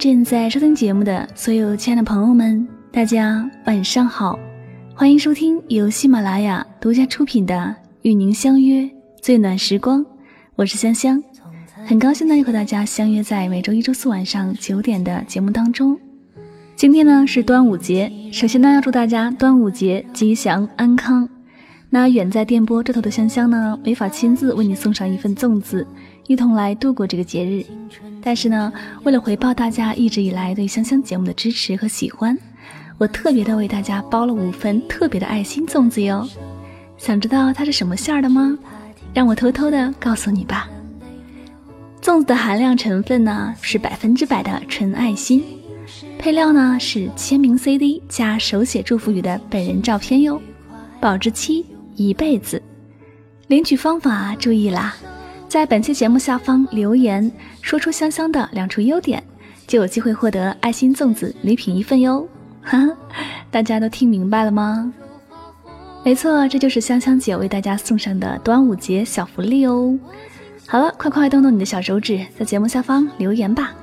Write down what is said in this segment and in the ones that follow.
正在收听节目的所有亲爱的朋友们，大家晚上好，欢迎收听由喜马拉雅独家出品的《与您相约最暖时光》，我是香香，很高兴呢又和大家相约在每周一、周四晚上九点的节目当中。今天呢是端午节，首先呢要祝大家端午节吉祥安康。那远在电波这头的香香呢，没法亲自为你送上一份粽子，一同来度过这个节日。但是呢，为了回报大家一直以来对香香节目的支持和喜欢，我特别的为大家包了五份特别的爱心粽子哟。想知道它是什么馅儿的吗？让我偷偷的告诉你吧。粽子的含量成分呢是百分之百的纯爱心，配料呢是签名 CD 加手写祝福语的本人照片哟，保质期。一辈子，领取方法注意啦，在本期节目下方留言，说出香香的两处优点，就有机会获得爱心粽子礼品一份哟。哈，大家都听明白了吗？没错，这就是香香姐为大家送上的端午节小福利哦。好了，快快动动你的小手指，在节目下方留言吧。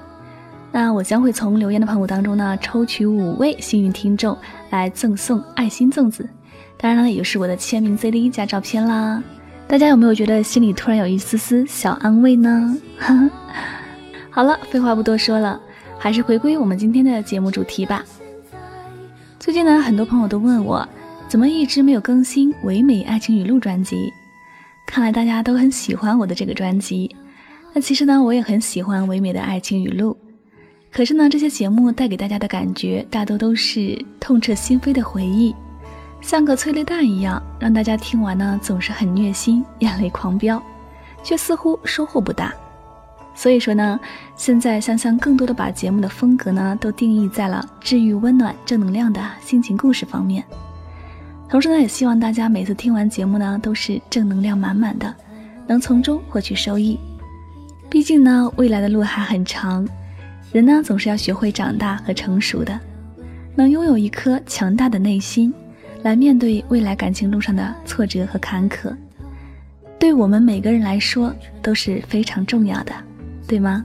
那我将会从留言的朋友当中呢，抽取五位幸运听众来赠送爱心粽子。当然了，也就是我的签名 CD 加照片啦。大家有没有觉得心里突然有一丝丝小安慰呢？好了，废话不多说了，还是回归我们今天的节目主题吧。最近呢，很多朋友都问我，怎么一直没有更新《唯美爱情语录》专辑？看来大家都很喜欢我的这个专辑。那其实呢，我也很喜欢《唯美的爱情语录》，可是呢，这些节目带给大家的感觉，大多都是痛彻心扉的回忆。像个催泪弹一样，让大家听完呢总是很虐心，眼泪狂飙，却似乎收获不大。所以说呢，现在香香更多的把节目的风格呢都定义在了治愈、温暖、正能量的心情故事方面。同时呢，也希望大家每次听完节目呢都是正能量满满的，能从中获取收益。毕竟呢，未来的路还很长，人呢总是要学会长大和成熟的，能拥有一颗强大的内心。来面对未来感情路上的挫折和坎坷，对我们每个人来说都是非常重要的，对吗？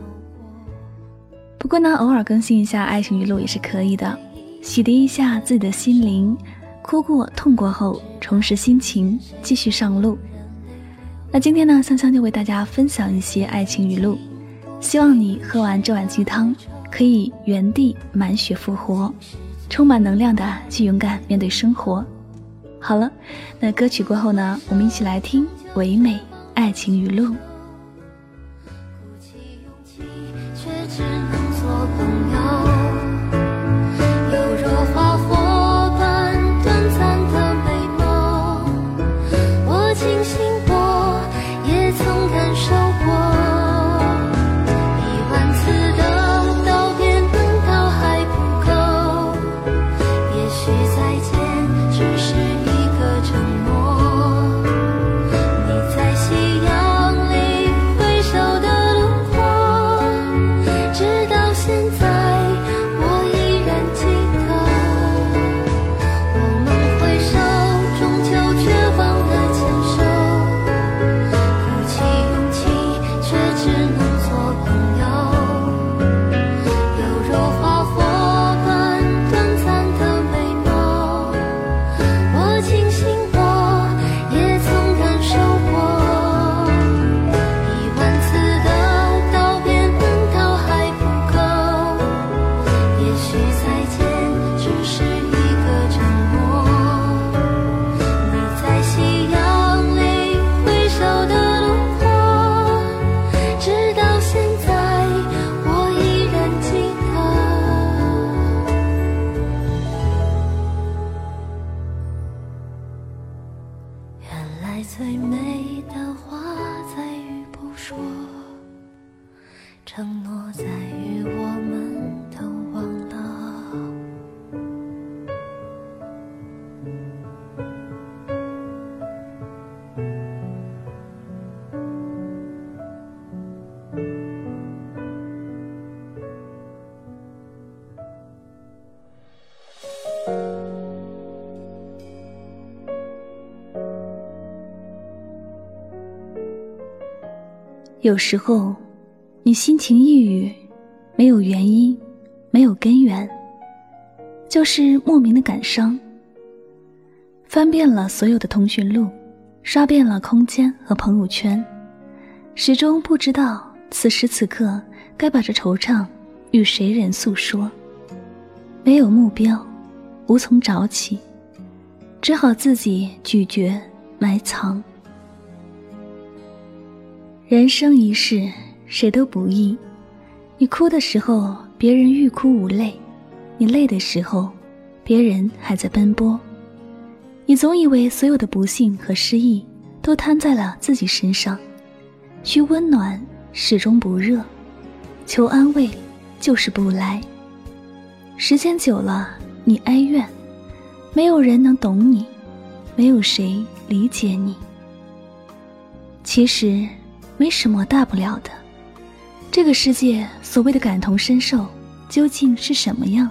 不过呢，偶尔更新一下爱情语录也是可以的，洗涤一下自己的心灵，哭过痛过后，重拾心情，继续上路。那今天呢，香香就为大家分享一些爱情语录，希望你喝完这碗鸡汤，可以原地满血复活。充满能量的去勇敢面对生活。好了，那歌曲过后呢，我们一起来听唯美爱情语录。再见。有时候，你心情抑郁，没有原因，没有根源，就是莫名的感伤。翻遍了所有的通讯录，刷遍了空间和朋友圈，始终不知道此时此刻该把这惆怅与谁人诉说。没有目标，无从找起，只好自己咀嚼埋藏。人生一世，谁都不易。你哭的时候，别人欲哭无泪；你累的时候，别人还在奔波。你总以为所有的不幸和失意都摊在了自己身上，需温暖始终不热，求安慰就是不来。时间久了，你哀怨，没有人能懂你，没有谁理解你。其实。没什么大不了的，这个世界所谓的感同身受，究竟是什么样？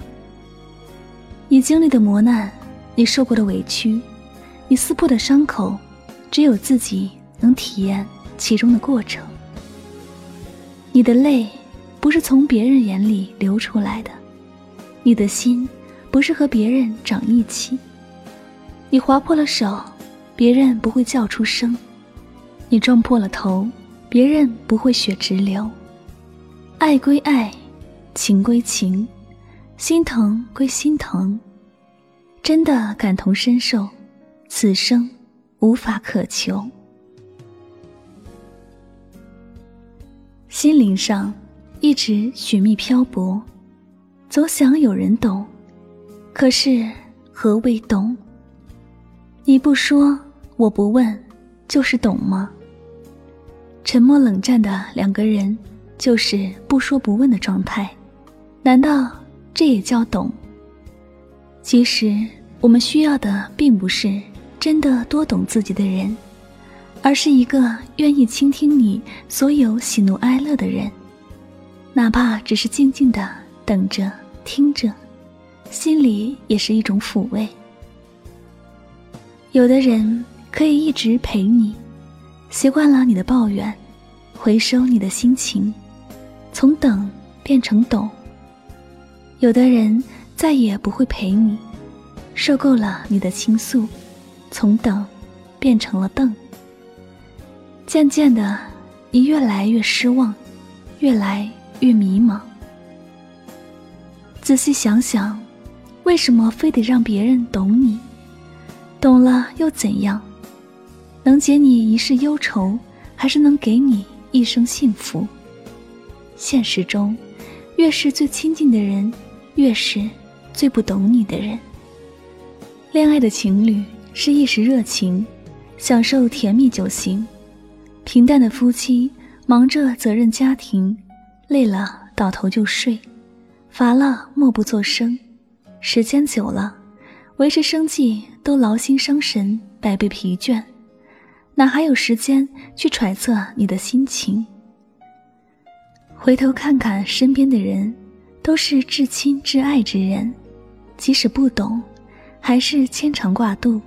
你经历的磨难，你受过的委屈，你撕破的伤口，只有自己能体验其中的过程。你的泪，不是从别人眼里流出来的；你的心，不是和别人长一起。你划破了手，别人不会叫出声；你撞破了头。别人不会血直流，爱归爱，情归情，心疼归心疼，真的感同身受，此生无法渴求。心灵上一直寻觅漂泊，总想有人懂，可是何谓懂？你不说，我不问，就是懂吗？沉默冷战的两个人，就是不说不问的状态。难道这也叫懂？其实我们需要的并不是真的多懂自己的人，而是一个愿意倾听你所有喜怒哀乐的人，哪怕只是静静的等着听着，心里也是一种抚慰。有的人可以一直陪你。习惯了你的抱怨，回收你的心情，从等变成懂。有的人再也不会陪你，受够了你的倾诉，从等变成了瞪。渐渐的，你越来越失望，越来越迷茫。仔细想想，为什么非得让别人懂你？懂了又怎样？能解你一世忧愁，还是能给你一生幸福？现实中，越是最亲近的人，越是最不懂你的人。恋爱的情侣是一时热情，享受甜蜜就行；平淡的夫妻忙着责任家庭，累了倒头就睡，乏了默不作声。时间久了，维持生计都劳心伤神，百倍疲倦。哪还有时间去揣测你的心情？回头看看身边的人，都是至亲至爱之人，即使不懂，还是牵肠挂肚。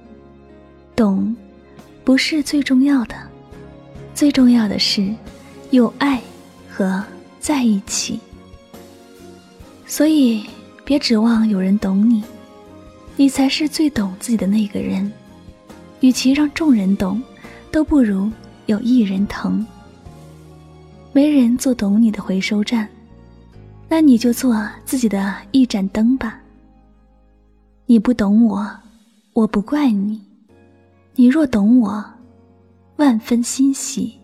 懂，不是最重要的，最重要的是有爱和在一起。所以，别指望有人懂你，你才是最懂自己的那个人。与其让众人懂。都不如有一人疼。没人做懂你的回收站，那你就做自己的一盏灯吧。你不懂我，我不怪你；你若懂我，万分欣喜。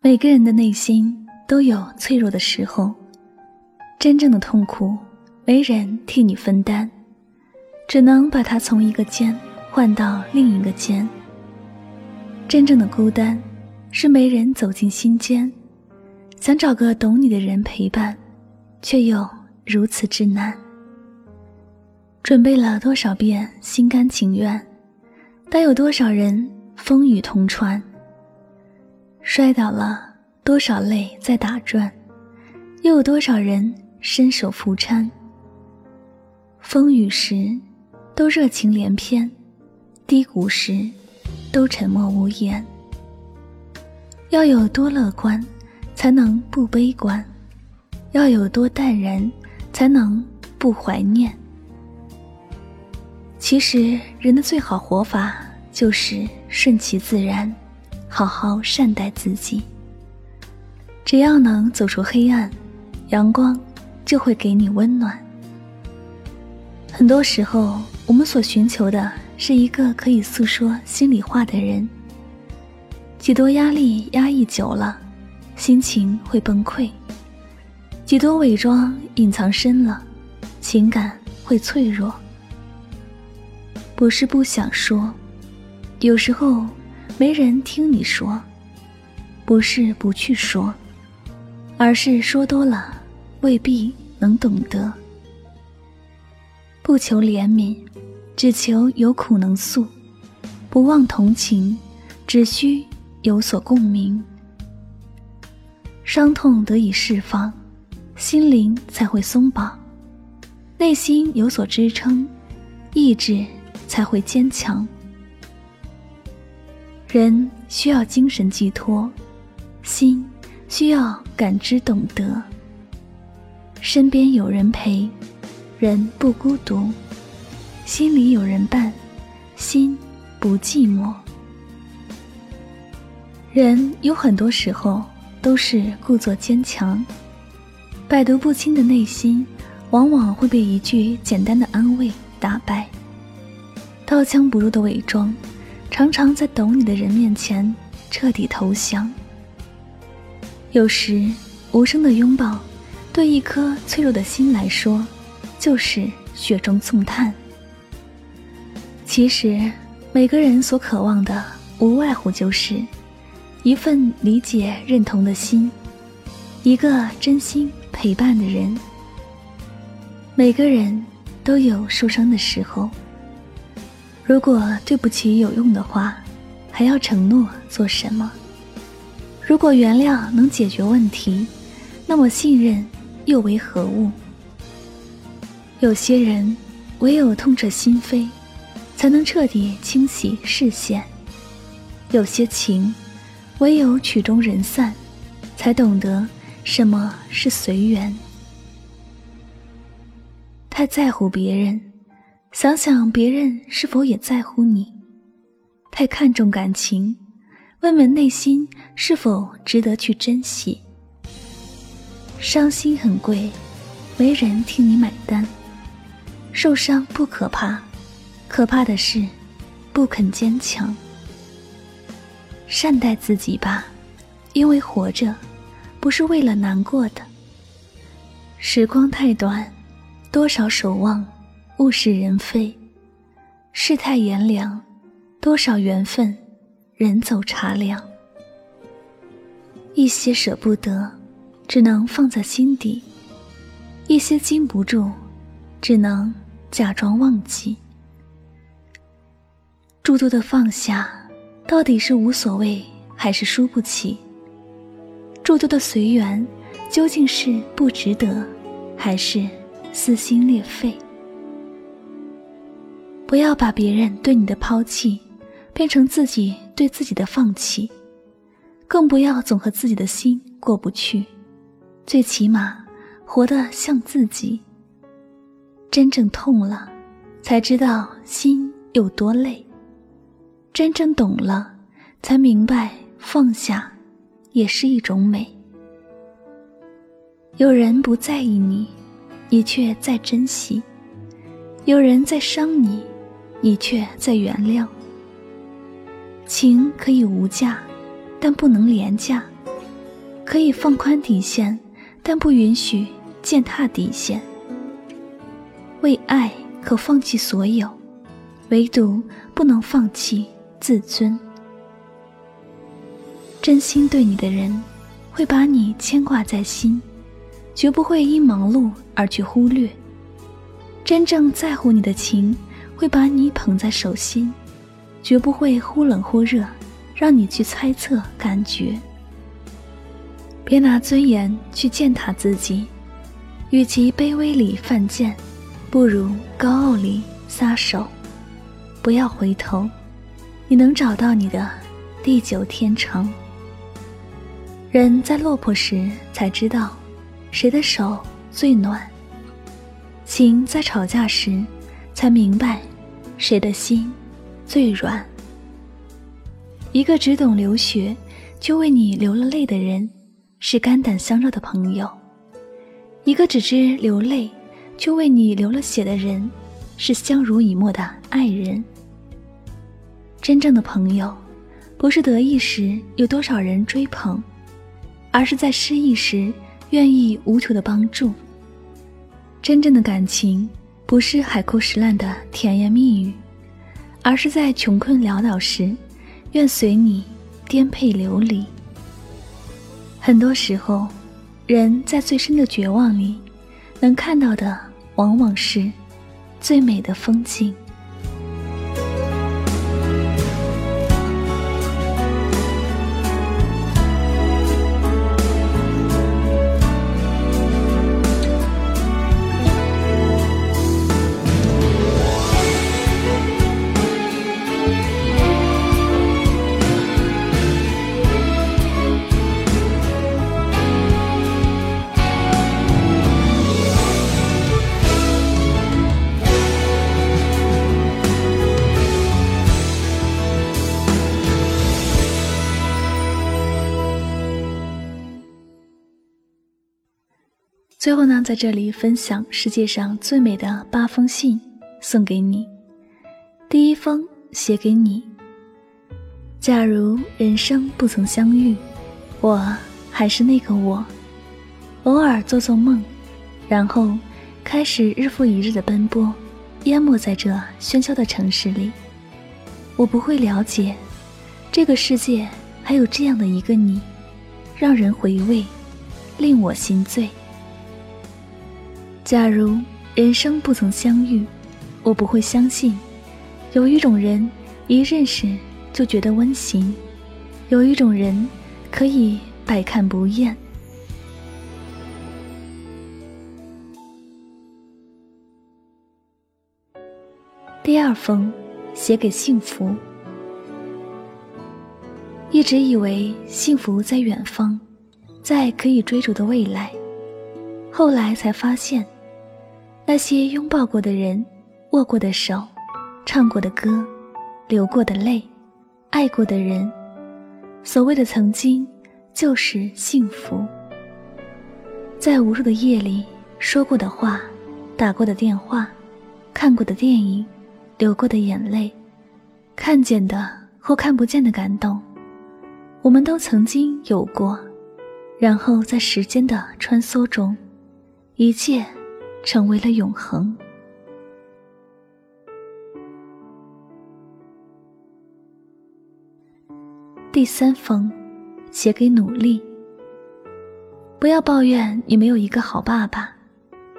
每个人的内心都有脆弱的时候，真正的痛苦没人替你分担，只能把它从一个肩。换到另一个肩。真正的孤单，是没人走进心间，想找个懂你的人陪伴，却又如此之难。准备了多少遍心甘情愿，但有多少人风雨同船？摔倒了多少泪在打转，又有多少人伸手扶搀？风雨时，都热情连篇。低谷时，都沉默无言。要有多乐观，才能不悲观；要有多淡然，才能不怀念。其实，人的最好活法就是顺其自然，好好善待自己。只要能走出黑暗，阳光就会给你温暖。很多时候，我们所寻求的是一个可以诉说心里话的人。几多压力压抑久了，心情会崩溃；几多伪装隐藏深了，情感会脆弱。不是不想说，有时候没人听你说；不是不去说，而是说多了未必能懂得。不求怜悯，只求有苦能诉；不忘同情，只需有所共鸣。伤痛得以释放，心灵才会松绑；内心有所支撑，意志。才会坚强。人需要精神寄托，心需要感知懂得。身边有人陪，人不孤独；心里有人伴，心不寂寞。人有很多时候都是故作坚强，百毒不侵的内心，往往会被一句简单的安慰打败。刀枪不入的伪装，常常在懂你的人面前彻底投降。有时，无声的拥抱，对一颗脆弱的心来说，就是雪中送炭。其实，每个人所渴望的，无外乎就是一份理解、认同的心，一个真心陪伴的人。每个人都有受伤的时候。如果对不起有用的话，还要承诺做什么？如果原谅能解决问题，那么信任又为何物？有些人唯有痛彻心扉，才能彻底清洗视线；有些情，唯有曲终人散，才懂得什么是随缘。太在乎别人。想想别人是否也在乎你，太看重感情，问问内心是否值得去珍惜。伤心很贵，没人替你买单。受伤不可怕，可怕的是不肯坚强。善待自己吧，因为活着不是为了难过的。时光太短，多少守望。物是人非，世态炎凉，多少缘分，人走茶凉。一些舍不得，只能放在心底；一些禁不住，只能假装忘记。诸多的放下，到底是无所谓，还是输不起？诸多的随缘，究竟是不值得，还是撕心裂肺？不要把别人对你的抛弃变成自己对自己的放弃，更不要总和自己的心过不去。最起码，活得像自己。真正痛了，才知道心有多累；真正懂了，才明白放下也是一种美。有人不在意你，你却在珍惜；有人在伤你。你却在原谅。情可以无价，但不能廉价；可以放宽底线，但不允许践踏底线。为爱可放弃所有，唯独不能放弃自尊。真心对你的人，会把你牵挂在心，绝不会因忙碌而去忽略。真正在乎你的情。会把你捧在手心，绝不会忽冷忽热，让你去猜测感觉。别拿尊严去践踏自己，与其卑微里犯贱，不如高傲里撒手。不要回头，你能找到你的地久天长。人在落魄时才知道，谁的手最暖；情在吵架时才明白，谁的心最软。一个只懂流血，就为你流了泪的人，是肝胆相照的朋友；一个只知流泪，就为你流了血的人，是相濡以沫的爱人。真正的朋友，不是得意时有多少人追捧，而是在失意时愿意无求的帮助。真正的感情，不是海枯石烂的甜言蜜语，而是在穷困潦倒时，愿随你颠沛流离。很多时候，人在最深的绝望里，能看到的往往是最美的风景。最后呢，在这里分享世界上最美的八封信，送给你。第一封写给你。假如人生不曾相遇，我还是那个我，偶尔做做梦，然后开始日复一日的奔波，淹没在这喧嚣的城市里。我不会了解，这个世界还有这样的一个你，让人回味，令我心醉。假如人生不曾相遇，我不会相信，有一种人一认识就觉得温馨，有一种人可以百看不厌。第二封，写给幸福。一直以为幸福在远方，在可以追逐的未来，后来才发现。那些拥抱过的人，握过的手，唱过的歌，流过的泪，爱过的人，所谓的曾经，就是幸福。在无数的夜里说过的话，打过的电话，看过的电影，流过的眼泪，看见的或看不见的感动，我们都曾经有过。然后在时间的穿梭中，一切。成为了永恒。第三封，写给努力。不要抱怨你没有一个好爸爸，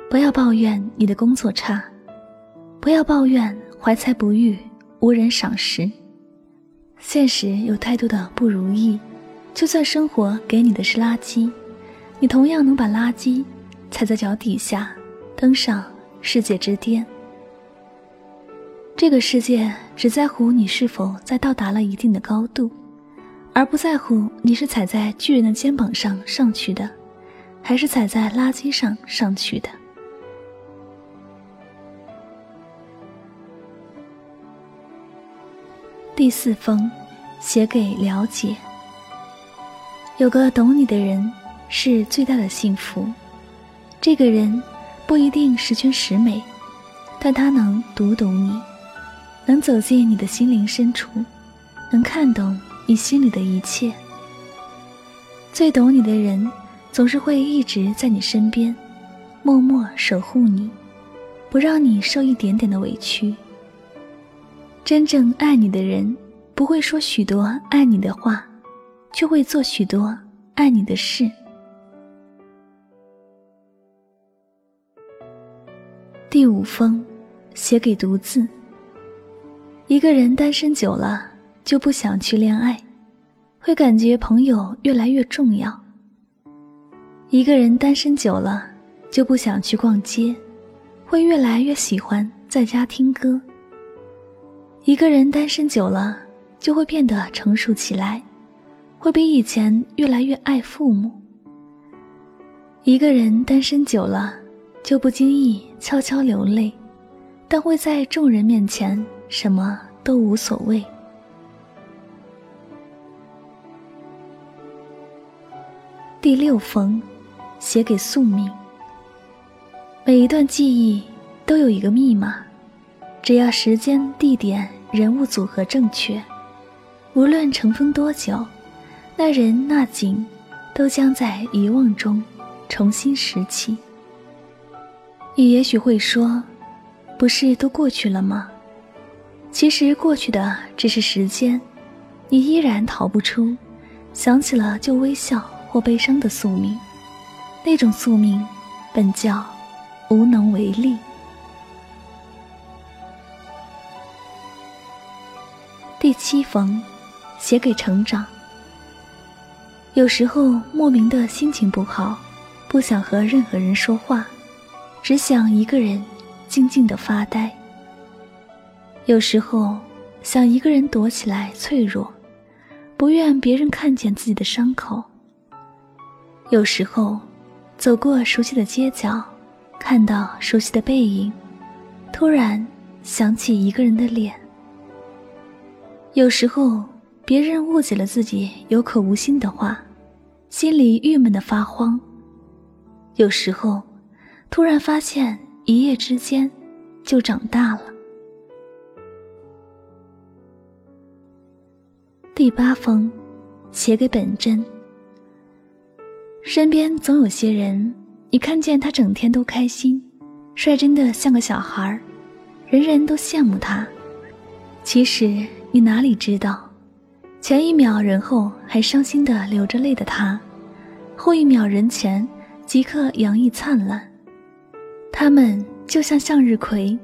不要抱怨你的工作差，不要抱怨怀才不遇，无人赏识。现实有太多的不如意，就算生活给你的是垃圾，你同样能把垃圾踩在脚底下。登上世界之巅。这个世界只在乎你是否在到达了一定的高度，而不在乎你是踩在巨人的肩膀上上去的，还是踩在垃圾上上去的。第四封，写给了解。有个懂你的人是最大的幸福。这个人。不一定十全十美，但他能读懂你，能走进你的心灵深处，能看懂你心里的一切。最懂你的人，总是会一直在你身边，默默守护你，不让你受一点点的委屈。真正爱你的人，不会说许多爱你的话，却会做许多爱你的事。第五封，写给独自。一个人单身久了，就不想去恋爱，会感觉朋友越来越重要。一个人单身久了，就不想去逛街，会越来越喜欢在家听歌。一个人单身久了，就会变得成熟起来，会比以前越来越爱父母。一个人单身久了，就不经意悄悄流泪，但会在众人面前什么都无所谓。第六封，写给宿命。每一段记忆都有一个密码，只要时间、地点、人物组合正确，无论尘封多久，那人那景，都将在遗忘中重新拾起。你也许会说，不是都过去了吗？其实过去的只是时间，你依然逃不出，想起了就微笑。或悲伤的宿命，那种宿命本叫无能为力。第七封，写给成长。有时候莫名的心情不好，不想和任何人说话，只想一个人静静的发呆。有时候想一个人躲起来脆弱，不愿别人看见自己的伤口。有时候，走过熟悉的街角，看到熟悉的背影，突然想起一个人的脸。有时候，别人误解了自己有口无心的话，心里郁闷的发慌。有时候，突然发现一夜之间就长大了。第八封，写给本真。身边总有些人，你看见他整天都开心，率真的像个小孩儿，人人都羡慕他。其实你哪里知道，前一秒人后还伤心的流着泪的他，后一秒人前即刻洋溢灿烂。他们就像向日葵，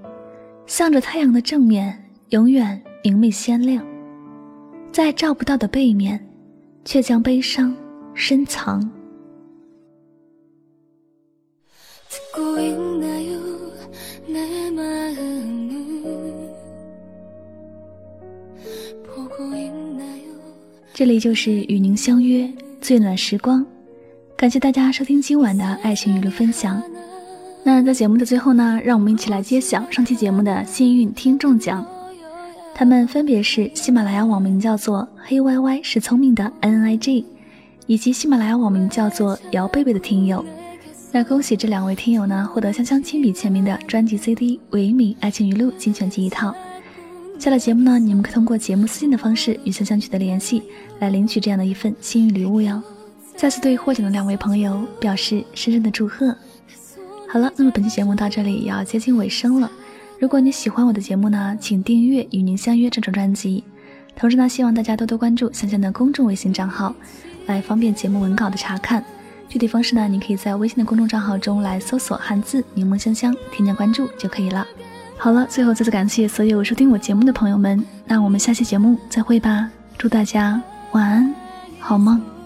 向着太阳的正面永远明媚鲜亮，在照不到的背面，却将悲伤深藏。这里就是与您相约最暖时光，感谢大家收听今晚的爱情娱乐分享。那在节目的最后呢，让我们一起来揭晓上期节目的幸运听众奖，他们分别是喜马拉雅网名叫做黑 Y Y 是聪明的 N I G，以及喜马拉雅网名叫做姚贝贝的听友。那恭喜这两位听友呢，获得香香亲笔签名的专辑 CD《唯美爱情语录》精选集一套。下了节目呢，你们可以通过节目私信的方式与香香取得联系，来领取这样的一份幸运礼物哟。再次对获奖的两位朋友表示深深的祝贺。好了，那么本期节目到这里也要接近尾声了。如果你喜欢我的节目呢，请订阅《与您相约》这张专辑。同时呢，希望大家多多关注香香的公众微信账号，来方便节目文稿的查看。具体方式呢，你可以在微信的公众账号中来搜索汉字“柠檬香香”，添加关注就可以了。好了，最后再次感谢所有收听我节目的朋友们，那我们下期节目再会吧，祝大家晚安，好梦。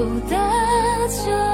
走的就